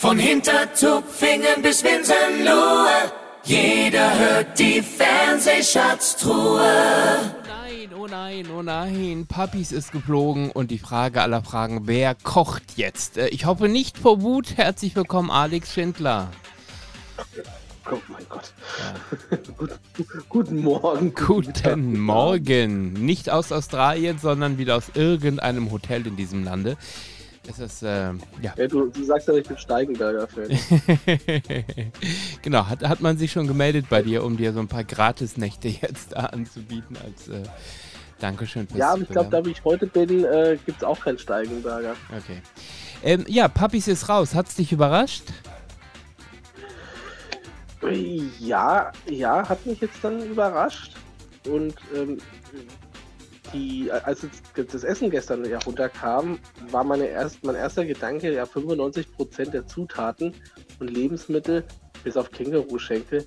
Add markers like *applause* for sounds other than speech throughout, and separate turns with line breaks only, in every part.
Von Hintertupfingen bis Winsenlohe, jeder hört die Fernsehschatztruhe.
Nein, oh nein, oh nein, Papis ist geflogen und die Frage aller Fragen, wer kocht jetzt? Äh, Ich hoffe nicht vor Wut. Herzlich willkommen, Alex Schindler.
Oh mein Gott. *laughs* Gut, guten Morgen.
Guten Morgen. Nicht aus Australien, sondern wieder aus irgendeinem Hotel in diesem Lande. Es ist, äh, ja.
Ja, du, du sagst ja, ich bin Steigenberger-Fan. *laughs*
genau, hat, hat man sich schon gemeldet bei dir, um dir so ein paar Gratisnächte *laughs* jetzt da anzubieten als äh, Dankeschön fürs
ja, aber ich glaube, da wie ich heute bin, äh, gibt es auch keinen Steigenberger.
Okay. Ähm, ja, Papis ist raus. Hat's dich überrascht?
Ja, ja, hat mich jetzt dann überrascht. Und ähm, die, als das Essen gestern ja runterkam, war meine erst, mein erster Gedanke, ja, 95% der Zutaten und Lebensmittel, bis auf Känguruschenkel,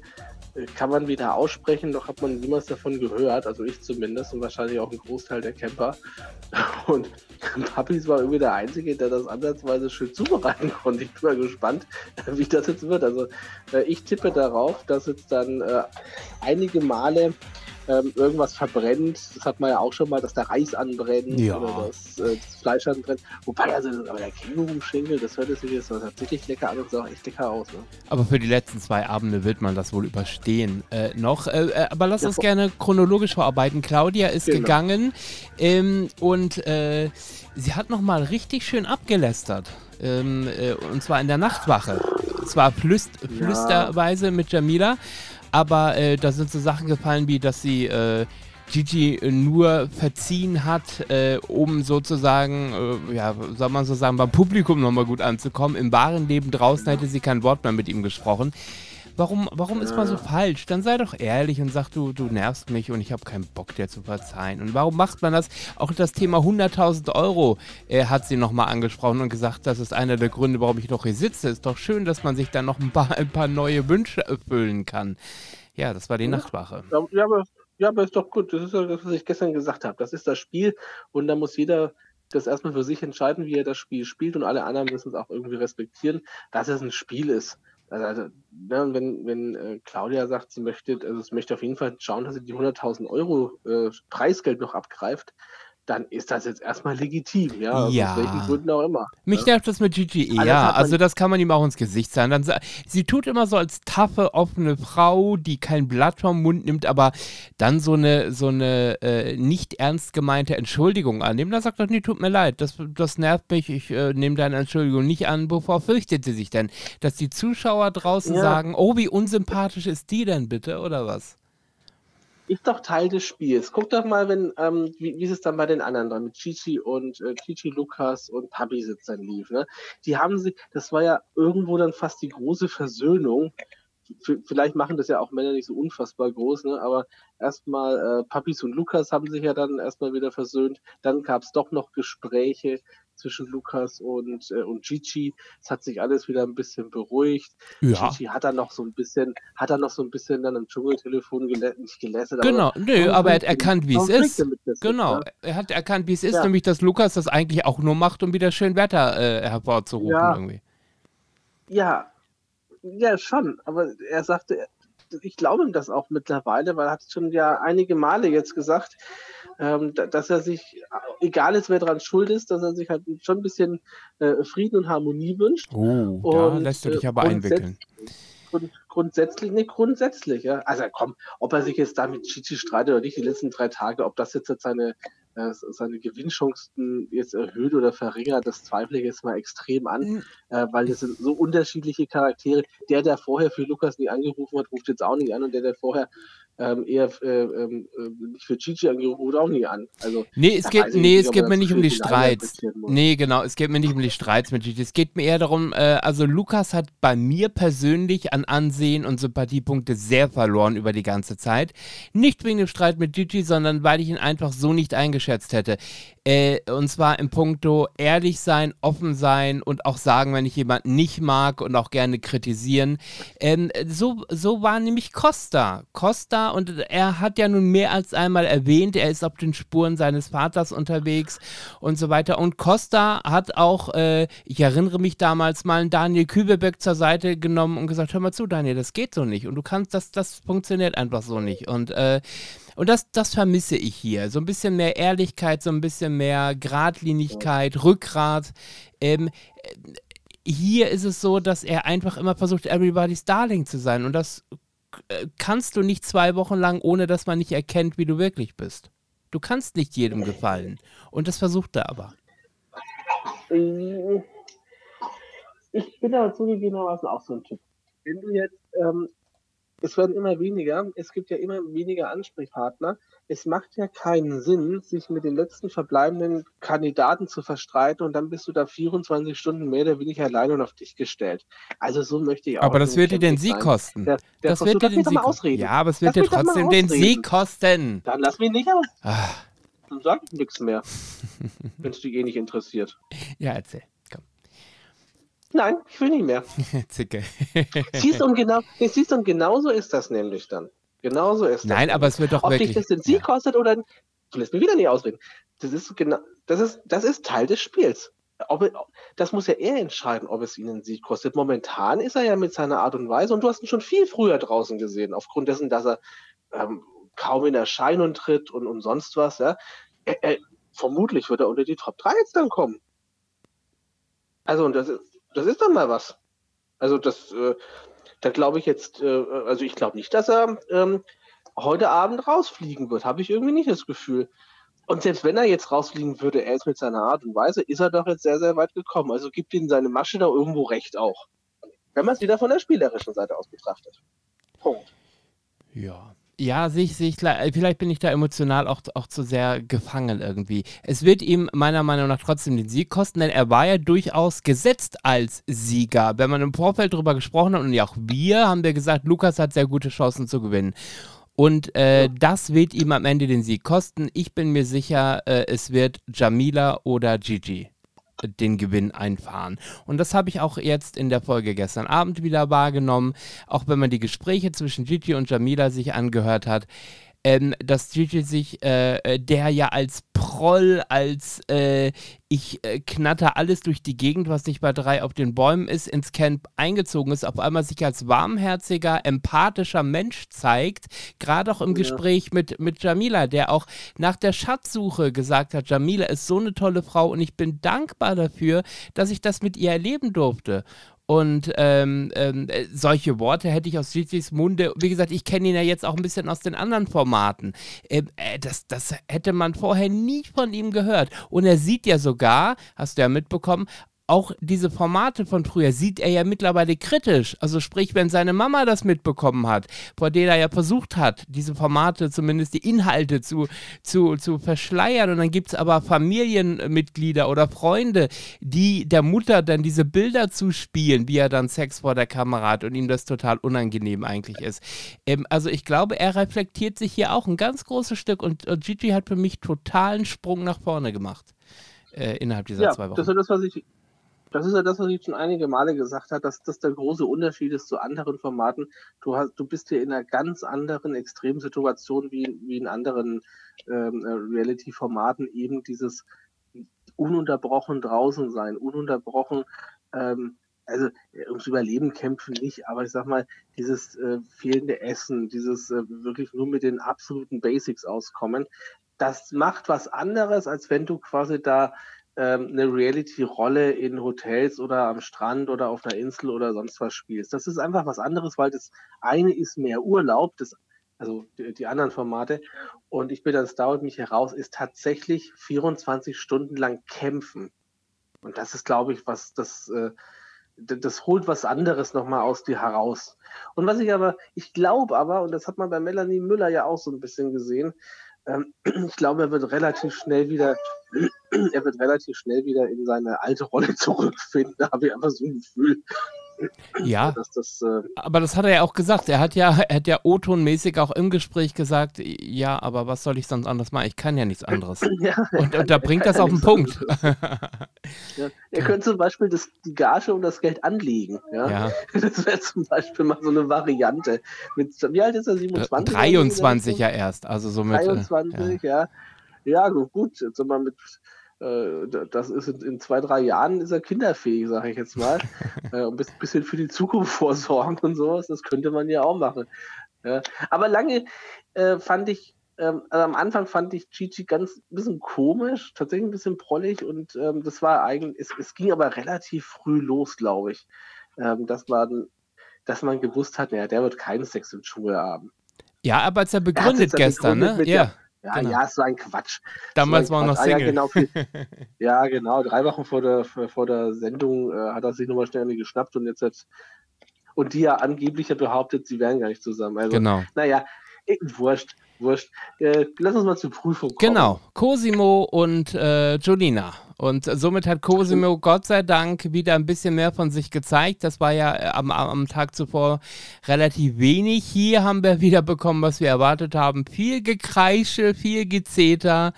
äh, kann man weder aussprechen, noch hat man niemals davon gehört, also ich zumindest und wahrscheinlich auch ein Großteil der Camper. *laughs* Und Papis war irgendwie der Einzige, der das ansatzweise schön zubereiten *laughs* konnte. Ich bin mal gespannt, *laughs* wie das jetzt wird. Also äh, ich tippe darauf, dass jetzt dann äh, einige Male ähm, irgendwas verbrennt. Das hat man ja auch schon mal, dass der Reis anbrennt
Ja.
oder dass äh, das Fleisch anbrennt. Wobei, also aber der Känguru-Schinkel, das hört sich jetzt so tatsächlich lecker an und sah auch echt lecker aus. Ne?
Aber für die letzten zwei Abende wird man das wohl überstehen äh, noch. Äh, äh, aber lass
Ja,
uns gerne chronologisch verarbeiten. Claudia ist
Genau.
gegangen ähm, und äh, sie hat nochmal richtig schön abgelästert. Ähm, äh, und zwar in der Nachtwache. Zwar flüst,
Ja.
flüsterweise mit Jamila, aber äh, da sind so Sachen gefallen, wie dass sie äh, Gigi nur verziehen hat, äh, um sozusagen, äh, ja, soll man so sagen, beim Publikum nochmal gut anzukommen. Im wahren Leben draußen hätte sie kein Wort mehr mit ihm gesprochen. Warum, warum ist man so falsch? Dann sei doch ehrlich und sag, du, du nervst mich und ich habe keinen Bock, dir zu verzeihen. Und warum macht man das? Auch das Thema 100.000 Euro äh, hat sie nochmal angesprochen und gesagt, das ist einer der Gründe, warum ich noch hier sitze. Ist doch schön, dass man sich dann noch ein paar, ein paar neue Wünsche erfüllen kann. Ja, das war die Nachtwache.
Ja, ja, aber, ja, aber ist doch gut. Das ist ja das, was ich gestern gesagt habe. Das ist das Spiel und da muss jeder das erstmal für sich entscheiden, wie er das Spiel spielt und alle anderen müssen es auch irgendwie respektieren, dass es ein Spiel ist. Also, also ne, wenn, wenn äh, Claudia sagt, sie möchte, also es möchte auf jeden Fall schauen, dass sie die 100.000 Euro äh, Preisgeld noch abgreift, dann ist das jetzt erstmal legitim, ja, aus
Ja.
welchen Gründen auch immer.
Mich
ja.
nervt das mit Gigi eher.
man-
Also das kann man ihm auch ins Gesicht sagen. Dann, sie tut immer so als taffe, offene Frau, die kein Blatt vom Mund nimmt, aber dann so eine, so eine äh, nicht ernst gemeinte Entschuldigung annehmen. Da sagt doch, nee, tut mir leid, das, das nervt mich, ich äh, nehme deine Entschuldigung nicht an. Wovor fürchtet sie sich denn? Dass die Zuschauer draußen
Ja.
sagen, oh, wie unsympathisch ist die denn bitte, oder was?
Ist doch Teil des Spiels. Guck doch mal, wenn, ähm, wie, wie ist es dann bei den anderen dann mit Chichi und äh, Chichi, Lukas und Papi sitzt dann lief, ne? Die haben sie, das war ja irgendwo dann fast die große Versöhnung. V vielleicht machen das ja auch Männer nicht so unfassbar groß, ne? Aber erstmal äh, Papis und Lukas haben sich ja dann erstmal wieder versöhnt. Dann gab es doch noch Gespräche zwischen Lukas und, äh, und Gigi. Es hat sich alles wieder ein bisschen beruhigt.
Ja.
Gigi hat dann noch so ein bisschen, hat dann noch so ein bisschen dann am Dschungeltelefon gelä nicht gelästert.
Genau, nö, aber er hat erkannt, wie es ist. Genau,
Ja.
er hat erkannt, wie es ist,
Ja.
nämlich dass Lukas das eigentlich auch nur macht, um wieder schön Wetter äh, hervorzurufen
Ja.
irgendwie.
ja, ja, schon. Aber er sagte, ich glaube ihm das auch mittlerweile, weil er hat schon ja einige Male jetzt gesagt, ähm, da- dass er sich, egal ist, wer dran schuld ist, dass er sich halt schon ein bisschen äh, Frieden und Harmonie wünscht.
Oh, da
Und,
lässt du
äh,
dich aber einwickeln.
Grund, grundsätzlich, ne, grundsätzlich, ja. Also komm, ob er sich jetzt da mit Chichi streitet oder nicht, die letzten drei Tage, ob das jetzt, jetzt seine, seine Gewinnchancen jetzt erhöht oder verringert, das zweifle ich jetzt mal extrem an,
Mhm.
äh, weil das sind so unterschiedliche Charaktere. Der, der vorher für Lukas nie angerufen hat, ruft jetzt auch nicht an und der, der vorher ähm, eher äh, ähm, äh, für Chichi angerufen ruft auch nie an. Also
Nee, es geht, nee,
nicht,
es geht mir nicht um die Streits. Nee, genau, es geht mir nicht um die Streits mit Gigi. Es geht mir eher darum, äh, also Lukas hat bei mir persönlich an Ansehen und Sympathiepunkte sehr verloren über die ganze Zeit. Nicht wegen dem Streit mit Gigi, sondern weil ich ihn einfach so nicht eingeschätzt hätte. Äh, und zwar im Punkto ehrlich sein, offen sein und auch sagen, wenn ich jemanden nicht mag und auch gerne kritisieren. Ähm, so, so war nämlich Costa. Costa, und er hat ja nun mehr als einmal erwähnt, er ist auf den Spuren seines Vaters unterwegs und so weiter. Und Costa hat auch, äh, ich erinnere mich damals mal, Daniel Kübelbeck zur Seite genommen und gesagt, hör mal zu, Daniel, das geht so nicht. Und du kannst, das, das funktioniert einfach so nicht. Und äh, und das, das vermisse ich hier. So ein bisschen mehr Ehrlichkeit, so ein bisschen mehr Gradlinigkeit, Rückgrat. Ähm, äh, hier ist es so, dass er einfach immer versucht, everybody's Darling zu sein. Und das äh, kannst du nicht zwei Wochen lang, ohne dass man nicht erkennt, wie du wirklich bist. Du kannst nicht jedem gefallen. Und das versucht er aber.
Äh, ich bin da zugegebenermaßen auch so ein Typ. Wenn du jetzt ähm, es werden immer weniger, es gibt ja immer weniger Ansprechpartner. Es macht ja keinen Sinn, sich mit den letzten verbleibenden Kandidaten zu verstreiten und dann bist du da 24 Stunden mehr oder weniger alleine und auf dich gestellt. Also so möchte ich auch.
Aber das wird dir den Sieg kosten. Der, der das wird dir den Sieg kosten. Ja, aber es wird dir trotzdem den Sieg kosten.
Dann lass mich nicht aus. Ah. Dann sag ich nichts mehr, *laughs* wenn es dich eh nicht interessiert.
Ja, erzähl.
Nein, ich will nicht mehr. *laughs*
Zicke.
siehst und genau, siehst und genauso ist das nämlich dann. Genauso ist das.
Nein, aber es wird doch
Ob
wirklich.
Ob dich das den Sieg ja. kostet oder. Du lässt mich wieder nicht ausreden. Das ist genau, das ist, das ist Teil des Spiels. Ob, das muss ja er entscheiden, ob es ihn einen Sieg kostet. Momentan ist er ja mit seiner Art und Weise, und du hast ihn schon viel früher draußen gesehen, aufgrund dessen, dass er ähm, kaum in Erscheinung tritt und, und sonst was. Ja. Er, er, vermutlich wird er unter die Top 3 jetzt dann kommen. Also, und das ist, das ist dann mal was. Also das, äh, da glaube ich jetzt, äh, also ich glaube nicht, dass er ähm, heute Abend rausfliegen wird. Habe ich irgendwie nicht das Gefühl. Und selbst wenn er jetzt rausfliegen würde, er ist mit seiner Art und Weise, ist er doch jetzt sehr, sehr weit gekommen. Also gibt ihm seine Masche da irgendwo recht auch. Wenn man es wieder von der spielerischen Seite aus betrachtet. Punkt.
Ja. Ja, sehe ich, sehe ich, vielleicht bin ich da emotional auch, auch zu sehr gefangen irgendwie. Es wird ihm meiner Meinung nach trotzdem den Sieg kosten, denn er war ja durchaus gesetzt als Sieger. Wenn man im Vorfeld darüber gesprochen hat und ja auch wir, haben wir gesagt, Lukas hat sehr gute Chancen zu gewinnen. Und äh, das wird ihm am Ende den Sieg kosten. Ich bin mir sicher, äh, es wird Jamila oder Gigi den Gewinn einfahren. Und das habe ich auch jetzt in der Folge gestern Abend wieder wahrgenommen, auch wenn man die Gespräche zwischen Gigi und Jamila sich angehört hat ähm, dass Gigi sich, äh, äh, der ja als Proll, als äh, ich äh, knatter alles durch die Gegend, was nicht bei drei auf den Bäumen ist, ins Camp eingezogen ist, auf einmal sich als warmherziger, empathischer Mensch zeigt, gerade auch im ja. Gespräch mit, mit Jamila, der auch nach der Schatzsuche gesagt hat, Jamila ist so eine tolle Frau und ich bin dankbar dafür, dass ich das mit ihr erleben durfte. Und ähm, ähm, äh, solche Worte hätte ich aus Gigi's Munde, wie gesagt, ich kenne ihn ja jetzt auch ein bisschen aus den anderen Formaten. Ähm, äh, das, das hätte man vorher nie von ihm gehört. Und er sieht ja sogar, hast du ja mitbekommen, auch diese Formate von früher sieht er ja mittlerweile kritisch. Also sprich, wenn seine Mama das mitbekommen hat, vor der er ja versucht hat, diese Formate, zumindest die Inhalte zu, zu, zu verschleiern. Und dann gibt es aber Familienmitglieder oder Freunde, die der Mutter dann diese Bilder zuspielen, wie er dann Sex vor der Kamera hat und ihm das total unangenehm eigentlich ist. Ähm, also ich glaube, er reflektiert sich hier auch ein ganz großes Stück und, und Gigi hat für mich totalen Sprung nach vorne gemacht. Äh, innerhalb dieser
ja,
zwei Wochen.
Das ist das, was ich das ist ja das, was ich schon einige Male gesagt habe, dass das der große Unterschied ist zu anderen Formaten. Du, hast, du bist hier in einer ganz anderen Extremsituation wie, wie in anderen ähm, Reality-Formaten eben dieses ununterbrochen draußen sein, ununterbrochen, ähm, also ums Überleben kämpfen nicht, aber ich sag mal, dieses äh, fehlende Essen, dieses äh, wirklich nur mit den absoluten Basics auskommen, das macht was anderes, als wenn du quasi da ähm, eine Reality-Rolle in Hotels oder am Strand oder auf einer Insel oder sonst was spielst. Das ist einfach was anderes, weil das eine ist mehr Urlaub, das, also die, die anderen Formate. Und ich bin dann und mich heraus, ist tatsächlich 24 Stunden lang kämpfen. Und das ist, glaube ich, was das, äh, das holt was anderes nochmal aus dir heraus. Und was ich aber, ich glaube aber, und das hat man bei Melanie Müller ja auch so ein bisschen gesehen, *clears throat* ich glaube, er wird relativ schnell wieder, *clears throat* er wird relativ schnell wieder in seine alte Rolle *laughs* zurückfinden. Da habe ich einfach so ein Gefühl.
Ja, *laughs* das, das, äh aber das hat er ja auch gesagt. Er hat ja, *laughs* er hat ja O-Tonmäßig auch im Gespräch gesagt, ja, aber was soll ich sonst anders machen? Ich kann ja nichts anderes. *laughs* ja, und, und da bringt das auf den Punkt.
ja, er könnte zum Beispiel das, die Gage und das Geld anlegen. Ja? ja. Das wäre zum Beispiel mal so eine Variante. Mit, wie alt ist er? 27?
23 ja erst. Also so mit,
23, äh, ja. ja. Ja, gut, jetzt sind wir mit das ist in, zwei, drei Jahren ist er kinderfähig, sage ich jetzt mal. *laughs* äh, ein bisschen für die Zukunft *laughs* vorsorgen und sowas, das könnte man ja auch machen. Ja. Aber lange äh, fand ich, ähm, also am Anfang fand ich Chichi ganz ein bisschen komisch, tatsächlich ein bisschen prollig und ähm, das war eigentlich, es, es, ging aber relativ früh los, glaube ich, ähm, dass man, dass man gewusst hat, naja, der wird keinen Sex in Schule haben.
Ja, aber als er begründet er gestern, begründet ne? Ja.
Ja, genau. ja, so ein Quatsch.
Damals
so
war er noch Single.
Ah, ja, genau, *laughs* ja, genau. Drei Wochen vor der, vor der Sendung äh, hat er sich nochmal schnell geschnappt und jetzt hat, und die ja angeblich ja behauptet, sie wären gar nicht zusammen. Also,
genau.
Naja, wurscht, wurscht. Äh, lass uns mal zur Prüfung
kommen. Genau. Cosimo und äh, Jolina. Und somit hat Cosimo Gott sei Dank wieder ein bisschen mehr von sich gezeigt. Das war ja äh, am, am Tag zuvor relativ wenig. Hier haben wir wieder bekommen, was wir erwartet haben. Viel Gekreische, viel Gezeter.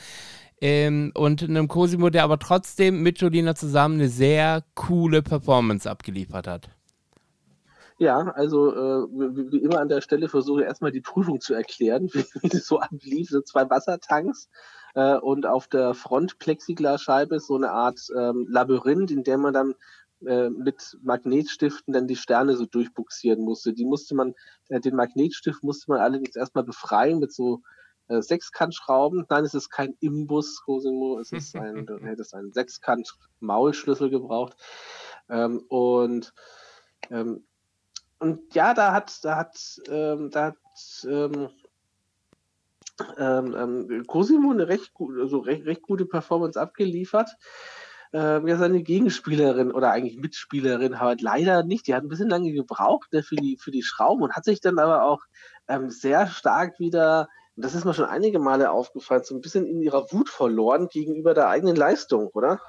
Ähm, und einem Cosimo, der aber trotzdem mit Jolina zusammen eine sehr coole Performance abgeliefert hat.
Ja, also äh, wie, wie, immer an der Stelle versuche ich erstmal die Prüfung zu erklären, wie, *laughs* wie das so ablief. So zwei Wassertanks äh, und auf der Front Plexiglasscheibe ist so eine Art ähm, Labyrinth, in dem man dann äh, mit Magnetstiften dann die Sterne so durchbuxieren musste. Die musste man, äh, den Magnetstift musste man allerdings erstmal befreien mit so äh, Sechskantschrauben. Nein, es ist kein Imbus, Cosimo, es ist ein, du hättest einen Sechskant-Maulschlüssel gebraucht. Ähm, und ähm, und ja, da hat, da hat, ähm, da hat ähm, ähm, ähm, Cosimo eine recht, also recht, recht gute Performance abgeliefert. Ähm, ja, seine Gegenspielerin oder eigentlich Mitspielerin halt leider nicht. Die hat ein bisschen lange gebraucht ne, für, die, für die Schrauben und hat sich dann aber auch ähm, sehr stark wieder, das ist mir schon einige Male aufgefallen, so ein bisschen in ihrer Wut verloren gegenüber der eigenen Leistung, oder?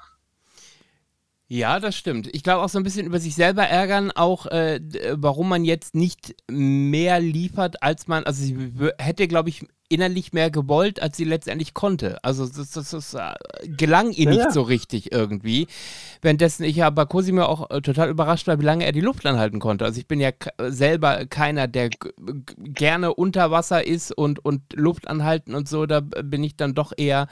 Ja, das stimmt. Ich glaube auch so ein bisschen über sich selber ärgern, auch äh, warum man jetzt nicht mehr liefert, als man, also sie hätte, glaube ich, innerlich mehr gewollt, als sie letztendlich konnte. Also das, das, das äh, gelang ihr ja, nicht ja. so richtig irgendwie. Währenddessen ich ja bei Cosimo auch äh, total überrascht war, wie lange er die Luft anhalten konnte. Also ich bin ja selber keiner, der gerne unter Wasser ist und, und Luft anhalten und so. Da bin ich dann doch eher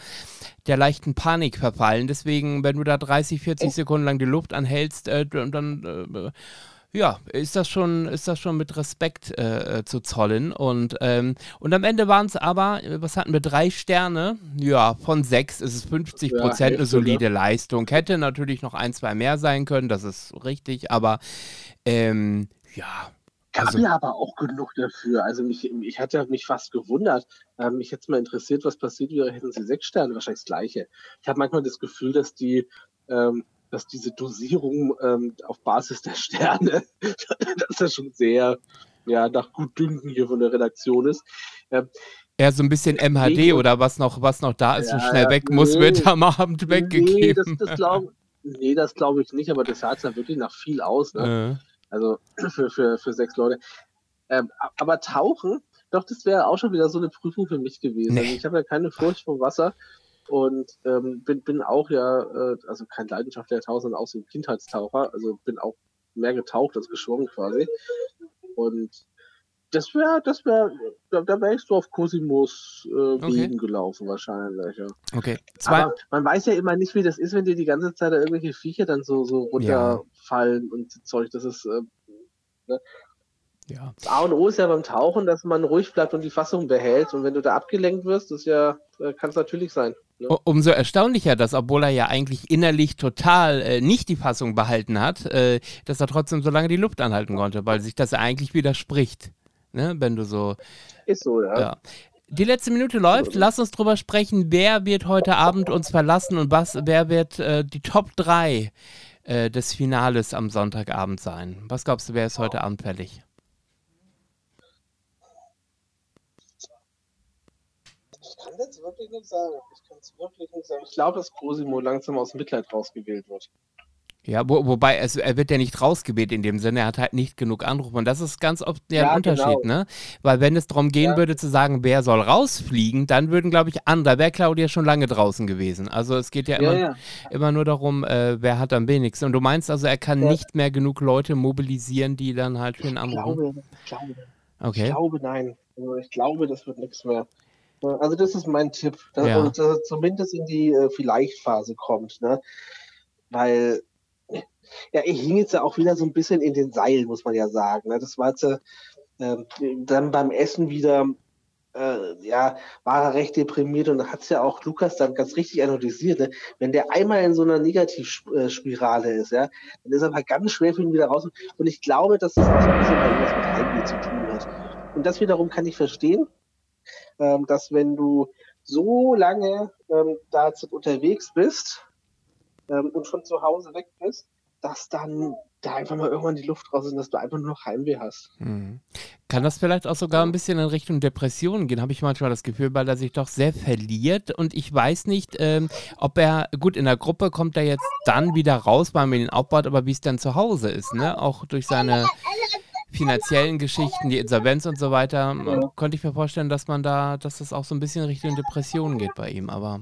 der leichten Panik verfallen. Deswegen, wenn du da 30, 40 Sekunden lang die Luft anhältst, äh, dann äh, ja, ist das schon, ist das schon mit Respekt äh, äh zu zollen. Und, ähm, und am Ende waren es aber, was hatten wir, drei Sterne? Ja, von sechs ist es 50 Prozent ja, eine ne? solide Leistung. Hätte natürlich noch ein, zwei mehr sein können, das ist richtig, aber ähm, ja.
Gab also, ja aber auch genug dafür. Also mich, ich hatte mich fast gewundert. Ähm, mich hätte es mal interessiert, was passiert wäre, hätten sie sechs Sterne, wahrscheinlich das gleiche. Ich habe manchmal das Gefühl, dass die ähm, dass diese Dosierung ähm, auf Basis der Sterne, *laughs* dass das schon sehr ja, nach Gutdünken hier von der Redaktion ist.
Ähm, ja, so ein bisschen MHD nee, oder was noch, was noch da ist ja, und schnell weg nee, muss, wird am Abend weggegeben.
Nee, das, das glaube nee, glaub ich nicht, aber das sah ja wirklich nach viel aus. Ne? Äh. Also *clears throat* für, für, für sechs Leute. Ähm, aber Tauchen, doch, das wäre auch schon wieder so eine Prüfung für mich gewesen. Nee. Also ich habe ja keine Furcht vor Wasser. Und ähm, bin, bin auch ja, äh, also kein leidenschaftlicher Taucher, sondern auch so ein Kindheitstaucher. Also bin auch mehr getaucht als geschwommen quasi. Und das wäre, das wäre, da, da wäre ich so auf Cosimos äh, okay. gelaufen wahrscheinlich. Ja.
Okay.
Zwei Aber man weiß ja immer nicht, wie das ist, wenn dir die ganze Zeit da irgendwelche Viecher dann so, so runterfallen ja. und Zeug. Das ist, äh, ne?
Ja.
Das A und O ist ja beim Tauchen, dass man ruhig bleibt und die Fassung behält. Und wenn du da abgelenkt wirst, das ja, äh, kann es natürlich sein.
Ne? Umso erstaunlicher, dass obwohl er ja eigentlich innerlich total äh, nicht die Fassung behalten hat, äh, dass er trotzdem so lange die Luft anhalten konnte, weil sich das eigentlich widerspricht. Ne? Wenn du so.
Ist so, ja. ja.
Die letzte Minute läuft. Lass uns drüber sprechen, wer wird heute Abend uns verlassen und was, wer wird äh, die Top 3 äh, des Finales am Sonntagabend sein. Was glaubst du, wer ist heute Abend fällig?
Kann es wirklich nicht sagen. Ich kann es wirklich nicht sagen. Ich glaube, dass Cosimo langsam aus Mitleid rausgewählt wird.
Ja, wo, wobei es, er wird ja nicht rausgebet in dem Sinne, er hat halt nicht genug Anrufe. Und das ist ganz oft der
Ja,
Unterschied,
genau.
ne? Weil wenn es darum gehen
Ja.
würde zu sagen, wer soll rausfliegen, dann würden, glaube ich, an, da wäre Claudia schon lange draußen gewesen. Also es geht ja immer,
Ja, ja.
immer nur darum, äh, wer hat am wenigsten. Und du meinst also, er kann nicht mehr genug Leute mobilisieren, die dann halt für ihn
Ich
anrufen?
glaube, ich glaube, ich
Okay.
glaube, nein. Also ich glaube, das wird nichts mehr. Ja, Also das ist mein Tipp, dass,
Ja.
dass er zumindest in die äh, Vielleicht-Phase kommt, ne? Weil ja, er hing jetzt ja auch wieder so ein bisschen in den Seilen, muss man ja sagen. Ne? Das war jetzt äh, ähm, dann beim Essen wieder, äh, ja, war er recht deprimiert und hat es ja auch Lukas dann ganz richtig analysiert. Ne? Wenn der einmal in so einer Negativspirale ist, ja, dann ist er halt ganz schwer für ihn wieder raus. Und ich glaube, dass das auch so ein bisschen was mit Heimweh zu tun hat. Und das wiederum kann ich verstehen, ähm, dass wenn du so lange ähm, da jetzt unterwegs bist ähm, und von zu Hause weg bist, dass dann da einfach mal irgendwann die Luft raus ist und dass du einfach nur noch Heimweh hast.
Mhm. Kann das vielleicht auch sogar ein bisschen in Richtung Depressionen gehen, habe ich manchmal das Gefühl, weil er sich doch sehr verliert und ich weiß nicht, ähm, ob er, gut, in der Gruppe kommt er jetzt dann wieder raus, weil man ihn aufbaut, aber wie es dann zu Hause ist, ne? Auch durch seine finanziellen Geschichten, die Insolvenz und so weiter,
Ja.
konnte ich mir vorstellen, dass man da, dass das auch so ein bisschen Richtung Depressionen geht bei ihm, aber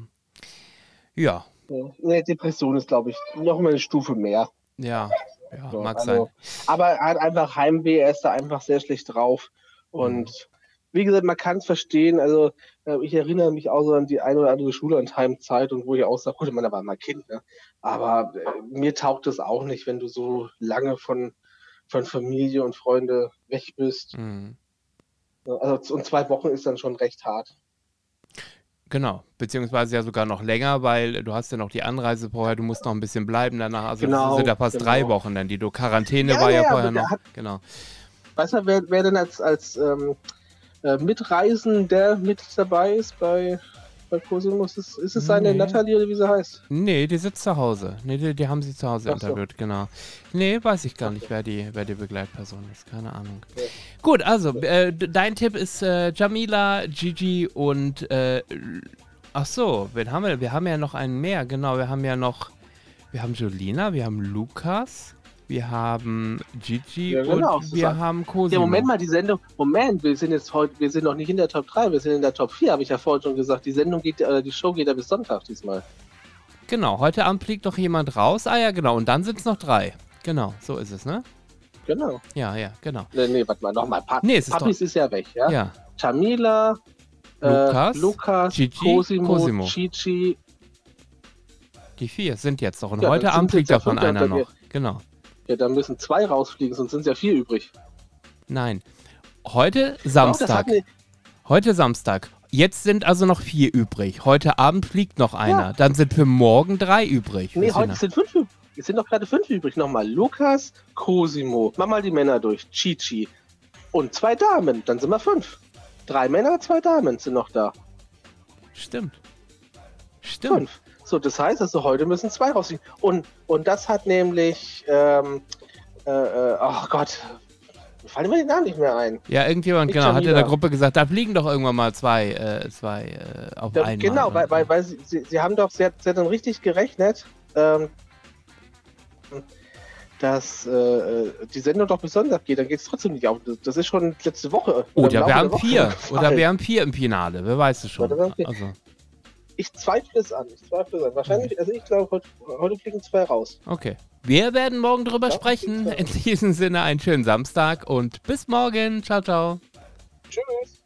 ja,
Ja. Depression ist, glaube ich, noch mal eine Stufe mehr.
ja, ja,
So,
mag
also,
sein.
Aber er hat einfach Heimweh, er ist da einfach sehr schlecht drauf. Und wie gesagt, man kann es verstehen. Also äh, ich erinnere mich auch so an die eine oder andere Schullandheim-Zeit und wo ich auch sage, gut, da war mal Kind, ne? Aber äh, mir taugt es auch nicht, wenn du so lange von, von Familie und Freunde weg bist.
Mhm.
Also und zwei Wochen ist dann schon recht hart.
Genau, beziehungsweise ja sogar noch länger, weil du hast ja noch die Anreise vorher, du musst noch ein bisschen bleiben danach. Also das
Genau,
sind ja fast
genau.
drei Wochen dann, die du Quarantäne
Ja,
war ja,
ja,
vorher noch.
hat-
Genau.
Weißt du, wer, wer denn als, als ähm, äh, Mitreisender mit dabei ist bei, bei Cosimus? Ist, ist es seine
Nee.
Nathalie oder wie sie heißt?
Nee, die sitzt zu Hause. Nee, die, die haben sie zu Hause
Ach so.
interviewt, genau. Nee, weiß ich gar nicht, wer die, wer die Begleitperson ist. Keine Ahnung.
Ja.
Gut, also, äh, dein Tipp ist äh, Jamila, Gigi und äh, ach so, wen haben wir? Wir haben ja noch einen mehr, genau. Wir haben ja noch, wir haben Jolina, wir haben Lukas, wir haben Gigi
Ja, genau,
und wir haben Cosimo.
Ja, Moment mal, die Sendung. Moment, wir sind jetzt heute, wir sind noch nicht in der Top 3, wir sind in der Top 4, habe ich ja vorhin schon gesagt. Die Sendung geht, äh, die Show geht ja bis Sonntag diesmal.
Genau, heute Abend fliegt noch jemand raus. Ah ja, genau. Und dann sind es noch drei. Genau, so ist es, ne?
Genau.
Ja, ja, genau.
Nee, nee, warte mal, nochmal. Pa
Nee, es ist
Papis ist ja weg, ja?
Ja,
Tamila,
Lukas,
äh, Lukas
Gigi,
Cosimo,
Cosimo.
Chichi.
die vier sind jetzt noch. Und
Ja,
heute Abend fliegt davon einer noch. Genau.
Ja, da müssen zwei rausfliegen, sonst sind ja vier übrig.
Nein. Heute Samstag. Heute Samstag. Jetzt sind also noch vier übrig. Heute Abend fliegt noch einer. Dann sind für morgen drei übrig.
nee, heute sind fünf übrig. Es sind doch gerade fünf übrig. Nochmal Lukas, Cosimo. Mach mal die Männer durch. Chichi. Und zwei Damen. Dann sind wir fünf. Drei Männer, zwei Damen sind noch da.
Stimmt. Stimmt.
Fünf. So, das heißt also, heute müssen zwei rausfliegen. Und, und das hat nämlich, ähm, äh, äh, oh Gott, fallen mir die Namen nicht mehr ein.
Ja, irgendjemand
Nicht
genau, hat in der. Gruppe gesagt, da fliegen doch irgendwann mal zwei, äh, zwei äh, auf
Ja,
einmal.
genau,
und
weil, weil, weil sie, sie, sie haben doch, sie hat, sie hat dann richtig gerechnet, ähm, dass äh, äh, die Sendung doch bis Sonntag geht, dann geht es trotzdem nicht auf. Das, das ist schon letzte Woche.
Oder
Laufe
wir haben vier. *laughs* Oder wir haben vier im Finale. Wer weiß es schon.
Oder.
Also,
ich zweifle es an. Ich zweifle es an. Wahrscheinlich, also ich glaube, heute, heute fliegen zwei raus.
Okay. Wir werden morgen darüber
ja,
sprechen. In diesem Sinne einen schönen Samstag und bis morgen. Ciao, ciao.
Tschüss.